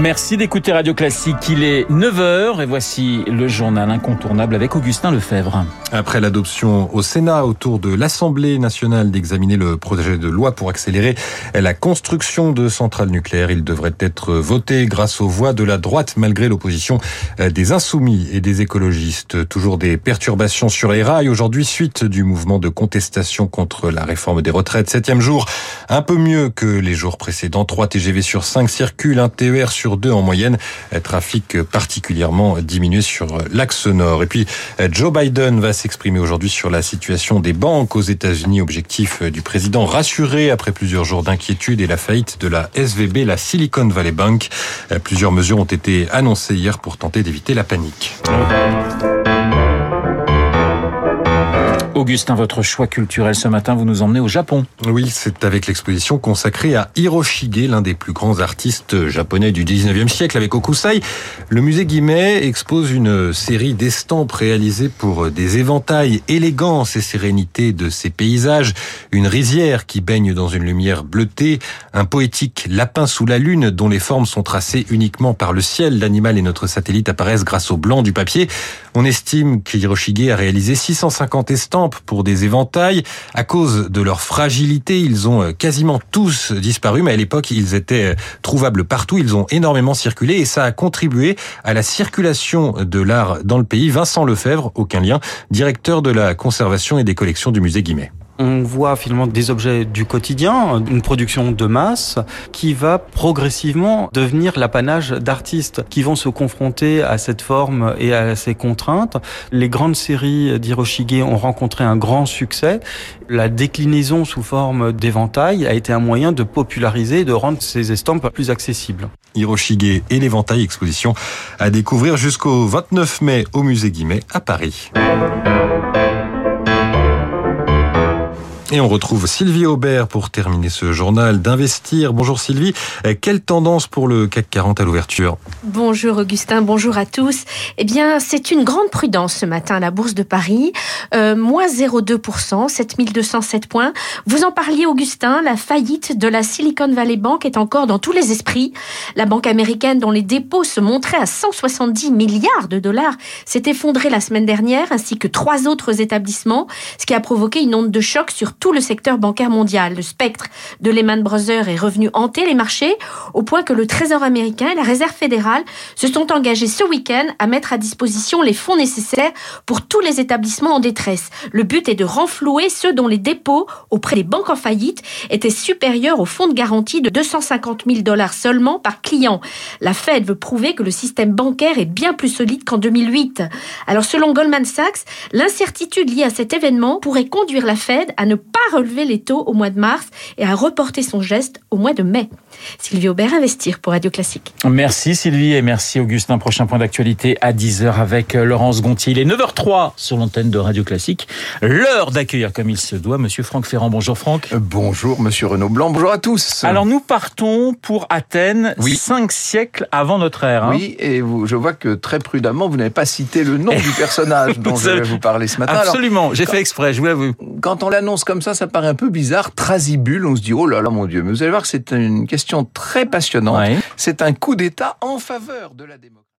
Merci d'écouter Radio Classique. Il est 9h et voici le journal incontournable avec Augustin Lefebvre. Après l'adoption au Sénat autour de l'Assemblée nationale d'examiner le projet de loi pour accélérer la construction de centrales nucléaires, il devrait être voté grâce aux voix de la droite malgré l'opposition des insoumis et des écologistes. Toujours des perturbations sur les rails aujourd'hui suite du mouvement de contestation contre la réforme des retraites. Septième jour, un peu mieux que les jours précédents. 3 TGV sur 5 circulent, un TER sur deux en moyenne. Trafic particulièrement diminué sur l'axe nord. Et puis, Joe Biden va s'exprimer aujourd'hui sur la situation des banques aux États-Unis. Objectif du président rassuré après plusieurs jours d'inquiétude et la faillite de la SVB, la Silicon Valley Bank. Plusieurs mesures ont été annoncées hier pour tenter d'éviter la panique. Augustin, votre choix culturel ce matin, vous nous emmenez au Japon. Oui, c'est avec l'exposition consacrée à Hiroshige, l'un des plus grands artistes japonais du 19e siècle avec Okusai. Le musée Guimet expose une série d'estampes réalisées pour des éventails, élégance et sérénité de ces paysages, une rizière qui baigne dans une lumière bleutée, un poétique lapin sous la lune dont les formes sont tracées uniquement par le ciel. L'animal et notre satellite apparaissent grâce au blanc du papier. On estime qu'Hiroshige a réalisé 650 estampes pour des éventails. À cause de leur fragilité, ils ont quasiment tous disparu, mais à l'époque, ils étaient trouvables partout. Ils ont énormément circulé et ça a contribué à la circulation de l'art dans le pays. Vincent Lefebvre, aucun lien, directeur de la conservation et des collections du musée Guimet on voit finalement des objets du quotidien, une production de masse qui va progressivement devenir l'apanage d'artistes qui vont se confronter à cette forme et à ces contraintes. Les grandes séries d'Hiroshige ont rencontré un grand succès. La déclinaison sous forme d'éventail a été un moyen de populariser et de rendre ces estampes plus accessibles. Hiroshige et l'éventail exposition à découvrir jusqu'au 29 mai au musée Guimet à Paris. Et on retrouve Sylvie Aubert pour terminer ce journal d'Investir. Bonjour Sylvie. Quelle tendance pour le CAC 40 à l'ouverture Bonjour Augustin, bonjour à tous. Eh bien, c'est une grande prudence ce matin à la Bourse de Paris. Euh, moins 0,2%, 7207 points. Vous en parliez Augustin, la faillite de la Silicon Valley Bank est encore dans tous les esprits. La banque américaine dont les dépôts se montraient à 170 milliards de dollars s'est effondrée la semaine dernière, ainsi que trois autres établissements, ce qui a provoqué une onde de choc sur tout le secteur bancaire mondial. Le spectre de Lehman Brothers est revenu hanter les marchés au point que le Trésor américain et la Réserve fédérale se sont engagés ce week-end à mettre à disposition les fonds nécessaires pour tous les établissements en détresse. Le but est de renflouer ceux dont les dépôts auprès des banques en faillite étaient supérieurs au fonds de garantie de 250 000 dollars seulement par client. La Fed veut prouver que le système bancaire est bien plus solide qu'en 2008. Alors selon Goldman Sachs, l'incertitude liée à cet événement pourrait conduire la Fed à ne pas relever les taux au mois de mars et à reporter son geste au mois de mai. Sylvie Aubert, Investir pour Radio Classique. Merci Sylvie et merci Augustin. Prochain point d'actualité à 10h avec euh, Laurence Gontier. Il est 9h03 sur l'antenne de Radio Classique. L'heure d'accueillir comme il se doit Monsieur Franck Ferrand. Bonjour Franck. Euh, bonjour Monsieur Renaud Blanc. Bonjour à tous. Alors nous partons pour Athènes, oui. cinq siècles avant notre ère. Hein. Oui, et vous, je vois que très prudemment, vous n'avez pas cité le nom du personnage dont je vais vous parler ce matin. Absolument, j'ai fait exprès, je vous l'avoue. Quand on l'annonce comme ça, ça paraît un peu bizarre. Trasibule, on se dit, oh là là mon Dieu. Mais vous allez voir que c'est une question très passionnante. Ouais. C'est un coup d'État en faveur de la démocratie.